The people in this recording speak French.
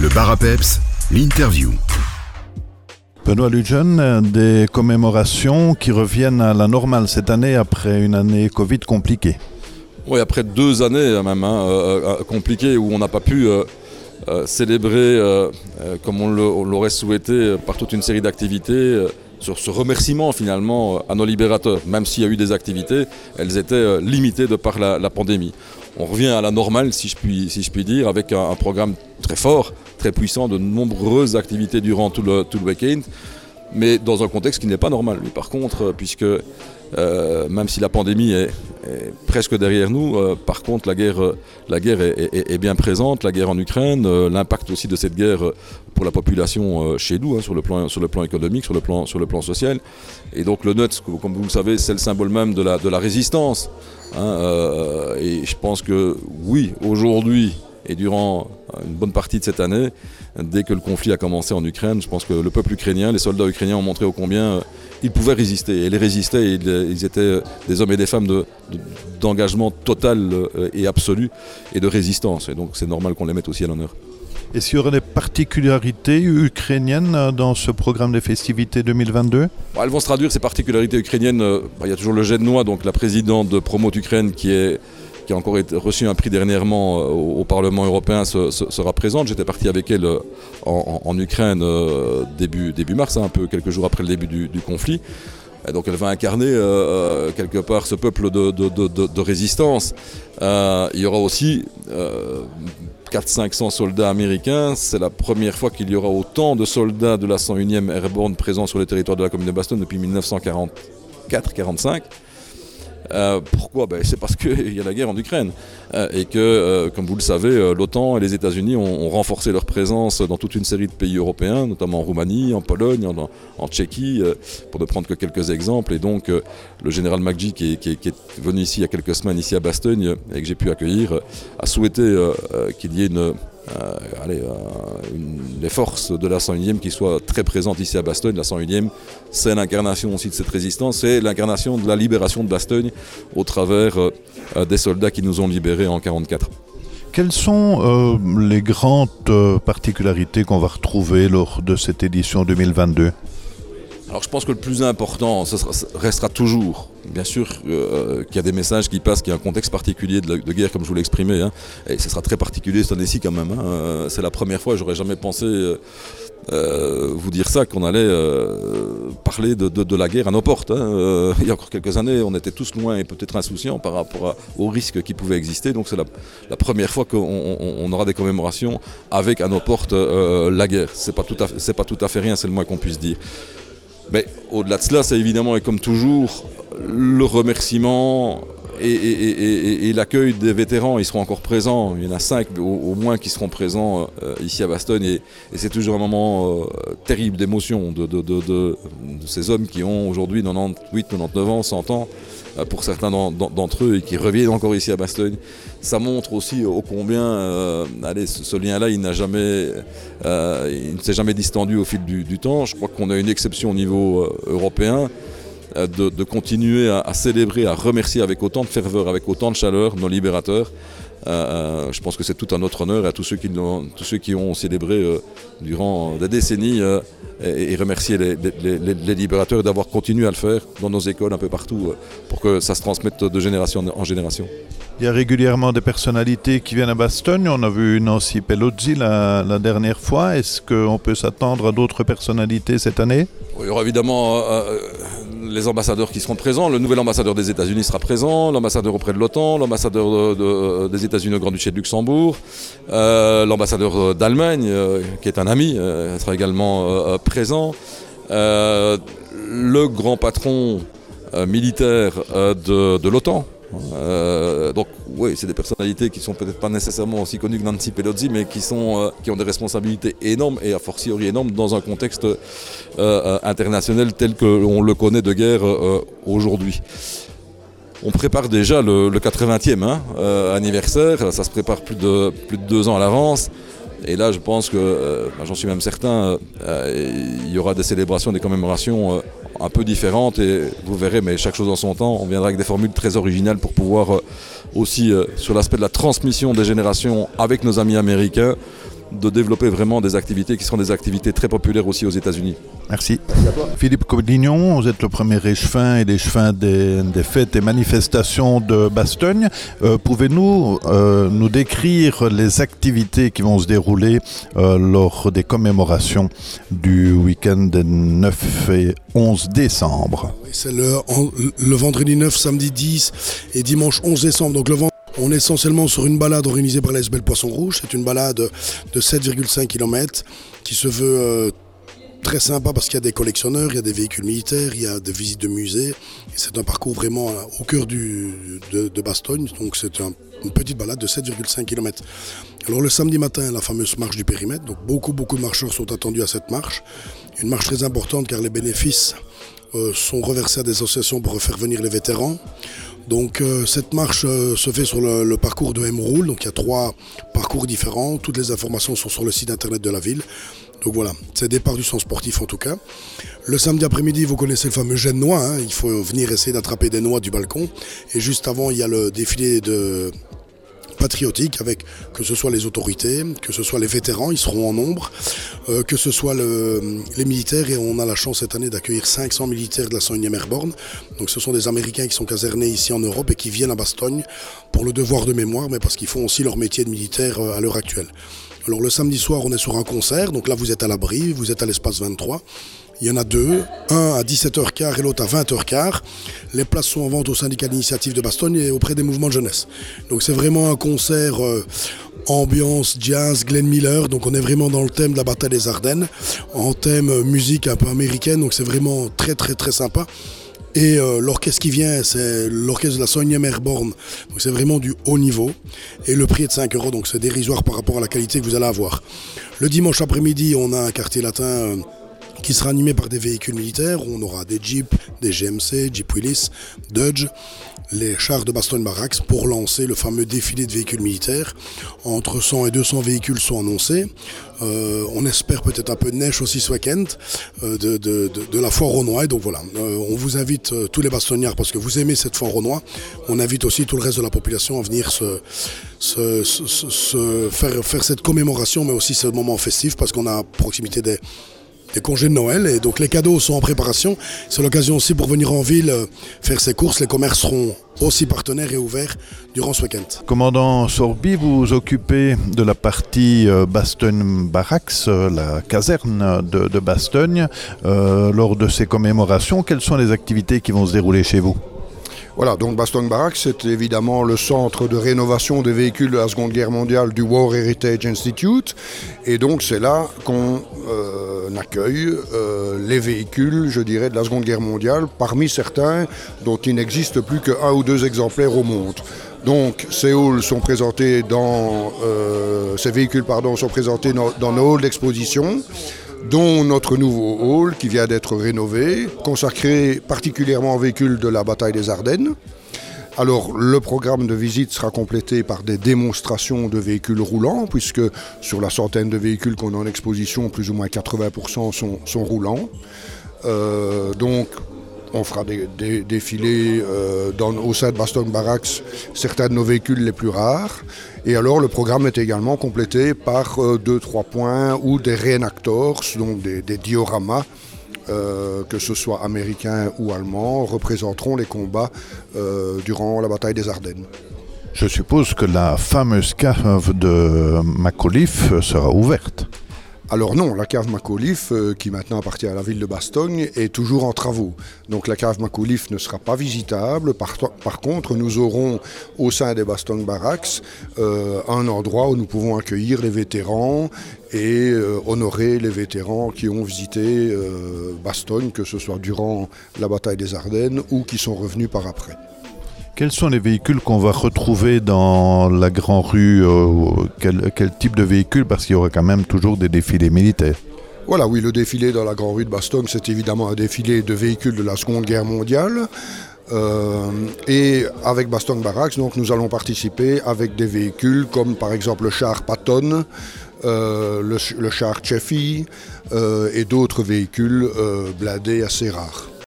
Le bar à peps, l'interview. Benoît Lujan, des commémorations qui reviennent à la normale cette année après une année Covid compliquée. Oui, après deux années même hein, euh, euh, compliquées où on n'a pas pu euh, euh, célébrer euh, euh, comme on l'aurait souhaité euh, par toute une série d'activités. euh, sur ce remerciement finalement euh, à nos libérateurs, même s'il y a eu des activités, elles étaient euh, limitées de par la, la pandémie. On revient à la normale, si je puis, si je puis dire, avec un, un programme très fort, très puissant, de nombreuses activités durant tout le, tout le week-end, mais dans un contexte qui n'est pas normal. Par contre, euh, puisque euh, même si la pandémie est, presque derrière nous, euh, par contre la guerre, la guerre est, bien présente, la guerre en Ukraine, l'impact aussi de cette guerre pour la population chez nous, hein, sur, le plan, sur le plan économique, sur le plan, sur le plan social. Et donc le NUTS, comme vous le savez, c'est le symbole même de la, de la résistance. hein, et je pense que oui, aujourd'hui et durant une bonne partie de cette année, dès que le conflit a commencé en Ukraine, je pense que le peuple ukrainien, les soldats ukrainiens ont montré ô combien euh, ils pouvaient résister. Et ils résistaient, et ils, ils étaient euh, des hommes et des femmes de- de- d'engagement total euh, et absolu et de résistance. Et donc c'est normal qu'on les mette aussi à l'honneur. Est-ce qu'il y aurait des particularités ukrainiennes dans ce programme des festivités 2022 Bon, elles vont se traduire ces particularités ukrainiennes. bah, Il y a toujours le Noix, donc la présidente de Promote Ukraine, qui, est, qui a encore reçu un prix dernièrement euh, au, Parlement européen, se- se- sera présente. J'étais parti avec elle euh, en, Ukraine euh, début, mars, hein, un peu quelques jours après le début du, conflit. Donc elle va incarner quelque part ce peuple de, résistance. Il y aura aussi euh, 400-500 soldats américains. C'est la première fois qu'il y aura autant de soldats de la 101e Airborne présents sur le territoire de la commune de Bastogne depuis 1944-45. Euh, pourquoi? Ben, C'est parce qu'il y a la guerre en Ukraine euh, et que, euh, comme vous le savez, l'OTAN et les États-Unis ont, renforcé leur présence dans toute une série de pays européens, notamment en Roumanie, en Pologne, en, Tchéquie, pour ne prendre que quelques exemples. Et donc, le général McGee, qui est, venu ici il y a quelques semaines, ici à Bastogne, et que j'ai pu accueillir, a souhaité qu'il y ait une, euh, euh, les forces de la 101e qui soient très présentes ici à Bastogne. La 101e, c'est l'incarnation aussi de cette résistance, c'est l'incarnation de la libération de Bastogne au travers euh, des soldats qui nous ont libérés en 1944. Quelles sont les grandes particularités qu'on va retrouver lors de cette édition 2022 Alors je pense que le plus important, ce sera- restera toujours, bien sûr, euh, qu'il y a des messages qui passent, qu'il y a un contexte particulier de, guerre, comme je vous l'ai exprimé, hein, et ce sera très particulier cette année-ci quand même. hein, euh, c'est la première fois, j'aurais jamais pensé euh, euh, vous dire ça, qu'on allait euh, parler de, la guerre à nos portes. hein. Euh, il y a encore quelques années, on était tous loin et peut-être insouciants par rapport aux risques qui pouvaient exister, donc c'est la, première fois qu'on on- on aura des commémorations avec à nos portes euh, la guerre. C'est pas c'est pas tout à fait rien, c'est le moins qu'on puisse dire. Mais au-delà de cela, c'est évidemment et comme toujours le remerciement et, l'accueil des vétérans. Ils seront encore présents. Il y en a cinq au, moins qui seront présents euh, ici à Bastogne. Et, c'est toujours un moment euh, terrible d'émotion de, ces hommes qui ont aujourd'hui 98, 99 ans, 100 ans euh, pour certains d'en- d'en- d'entre eux et qui reviennent encore ici à Bastogne. Ça montre aussi ô combien allez, ce, lien-là, il il ne s'est jamais distendu au fil du, temps. Je crois qu'on a une exception au niveau européen de, de continuer à, à célébrer, à remercier avec autant de ferveur, avec autant de chaleur nos libérateurs. Euh, euh, je pense que c'est tout à notre honneur et à tous ceux qui, l'ont- tous ceux qui ont célébré euh, durant des décennies euh, et, et remercier les, les- les- les libérateurs d'avoir continué à le faire dans nos écoles un peu partout euh, pour que ça se transmette de génération en génération. Il y a régulièrement des personnalités qui viennent à Bastogne. On a vu Nancy Pelozzi la, la dernière fois. Est-ce qu'on peut s'attendre à d'autres personnalités cette année? Il y aura évidemment euh, euh, les ambassadeurs qui seront présents. Le nouvel ambassadeur des États-Unis sera présent, l'ambassadeur auprès de l'OTAN, l'ambassadeur de- de- des États-Unis au Grand-Duché de Luxembourg, euh, l'ambassadeur euh, d'Allemagne, euh, qui est un ami, sera également présent. Le grand patron militaire de l'OTAN. Euh, donc oui, c'est des personnalités qui sont peut-être pas nécessairement aussi connues que Nancy Pelosi, mais qui, sont, euh, qui ont des responsabilités énormes et a fortiori énormes dans un contexte euh, international tel que l'on le connaît de guerre aujourd'hui. On prépare déjà le, le 80e hein, anniversaire, ça se prépare plus de, plus de deux ans à l'avance. Et là, je pense que, bah, j'en suis même certain, il y aura des célébrations, des commémorations un peu différentes. Et vous verrez, mais chaque chose en son temps, on viendra avec des formules très originales pour pouvoir euh, aussi, euh, sur l'aspect de la transmission des générations avec nos amis américains, de développer vraiment des activités qui seront des activités très populaires aussi aux États-Unis. Merci. Philippe Codignon, vous êtes le premier échevin et l'échevin des, des, fêtes et manifestations de Bastogne. Euh, Pouvez-nous euh, nous décrire les activités qui vont se dérouler euh, lors des commémorations du week-end des 9 et 11 décembre? C'est le, le, vendredi 9, samedi 10 et dimanche 11 décembre. Donc le vendredi on est essentiellement sur une balade organisée par l'ASBL Poisson Rouge. C'est une balade de 7,5 km qui se veut euh, très sympa parce qu'il y a des collectionneurs, il y a des véhicules militaires, il y a des visites de musées. C'est un parcours vraiment au cœur de, de, Bastogne. Donc c'est un, une petite balade de 7,5 km. Alors le samedi matin, la fameuse marche du périmètre. Donc beaucoup, beaucoup de marcheurs sont attendus à cette marche. Une marche très importante car les bénéfices euh, sont reversés à des associations pour faire venir les vétérans. Donc euh, cette marche euh, se fait sur le, parcours de M-Roule, donc il y a trois parcours différents, toutes les informations sont sur le site internet de la ville. Donc voilà, c'est départ du centre sportif en tout cas. Le samedi après-midi, vous connaissez le fameux jet de noix, hein, il faut venir essayer d'attraper des noix du balcon. Et juste avant, il y a le défilé de patriotique avec que ce soit les autorités, que ce soit les vétérans, ils seront en nombre, euh, que ce soit le, les militaires et on a la chance cette année d'accueillir 500 militaires de la 101e Airborne. Donc ce sont des Américains qui sont casernés ici en Europe et qui viennent à Bastogne pour le devoir de mémoire, mais parce qu'ils font aussi leur métier de militaire euh, à l'heure actuelle. Alors le samedi soir, on est sur un concert, donc là vous êtes à l'abri, vous êtes à l'espace 23. Il y en a deux, un à 17h15 et l'autre à 20h15. Les places sont en vente au syndicat d'initiative de Bastogne et auprès des mouvements de jeunesse. Donc c'est vraiment un concert euh, ambiance jazz, Glenn Miller. Donc on est vraiment dans le thème de la bataille des Ardennes, en thème euh, musique un peu américaine. Donc c'est vraiment très très très sympa. Et euh, l'orchestre qui vient, c'est l'orchestre de la 101e Airborne. Donc c'est vraiment du haut niveau. Et le prix est de 5 euros, donc c'est dérisoire par rapport à la qualité que vous allez avoir. Le dimanche après-midi, on a un quartier latin. Qui sera animé par des véhicules militaires. On aura des Jeeps, des GMC, Jeep Willis, Dodge, les chars de Bastogne Barracks pour lancer le fameux défilé de véhicules militaires. Entre 100 et 200 véhicules sont annoncés. Euh, on espère peut-être un peu de neige aussi ce week-end euh, de, la foire au noix. Donc voilà, euh, on vous invite tous les bastognards parce que vous aimez cette foire au. On invite aussi tout le reste de la population à venir se faire, faire cette commémoration, mais aussi ce moment festif parce qu'on a à proximité des des congés de Noël et donc les cadeaux sont en préparation. C'est l'occasion aussi pour venir en ville euh, faire ses courses. Les commerces seront aussi partenaires et ouverts durant ce week-end. Commandant Sorby, vous occupez de la partie euh, Bastogne-Barax, euh, la caserne de, Bastogne. Lors de ces commémorations, quelles sont les activités qui vont se dérouler chez vous? Voilà, donc Bastogne Barracks, c'est évidemment le centre de rénovation des véhicules de la Seconde Guerre mondiale du War Heritage Institute. Et donc c'est là qu'on euh, accueille euh, les véhicules, je dirais, de la Seconde Guerre mondiale, parmi certains dont il n'existe plus qu'un ou deux exemplaires au monde. Donc ces halls sont présentés dans euh, ces véhicules pardon sont présentés dans nos halls d'exposition dont notre nouveau hall qui vient d'être rénové, consacré particulièrement aux véhicules de la bataille des Ardennes. Alors le programme de visite sera complété par des démonstrations de véhicules roulants, puisque sur la centaine de véhicules qu'on a en exposition, plus ou moins 80% sont, sont roulants. Euh, donc on fera des, défilés euh, dans, au sein de Baston Barracks certains de nos véhicules les plus rares. Et alors le programme est également complété par euh, deux, trois points ou des reenactors, donc des, dioramas, euh, que ce soit américains ou allemands, représenteront les combats durant la bataille des Ardennes. Je suppose que la fameuse cave de Macauliffe sera ouverte. Alors non, la cave Macauliffe, euh, qui maintenant appartient à la ville de Bastogne, est toujours en travaux. Donc la cave Macauliffe ne sera pas visitable. Par, par contre, nous aurons au sein des Bastogne Barracks euh, un endroit où nous pouvons accueillir les vétérans et euh, honorer les vétérans qui ont visité euh, Bastogne, que ce soit durant la bataille des Ardennes ou qui sont revenus par après. Quels sont les véhicules qu'on va retrouver dans la Grand Rue euh, quel, type de véhicule Parce qu'il y aura quand même toujours des défilés militaires. Voilà, oui, le défilé dans la Grand Rue de Bastogne, c'est évidemment un défilé de véhicules de la Seconde Guerre mondiale. Euh, et avec Bastogne Barracks, donc, nous allons participer avec des véhicules comme par exemple le char Patton, euh, le, char Cheffy et d'autres véhicules blindés assez rares.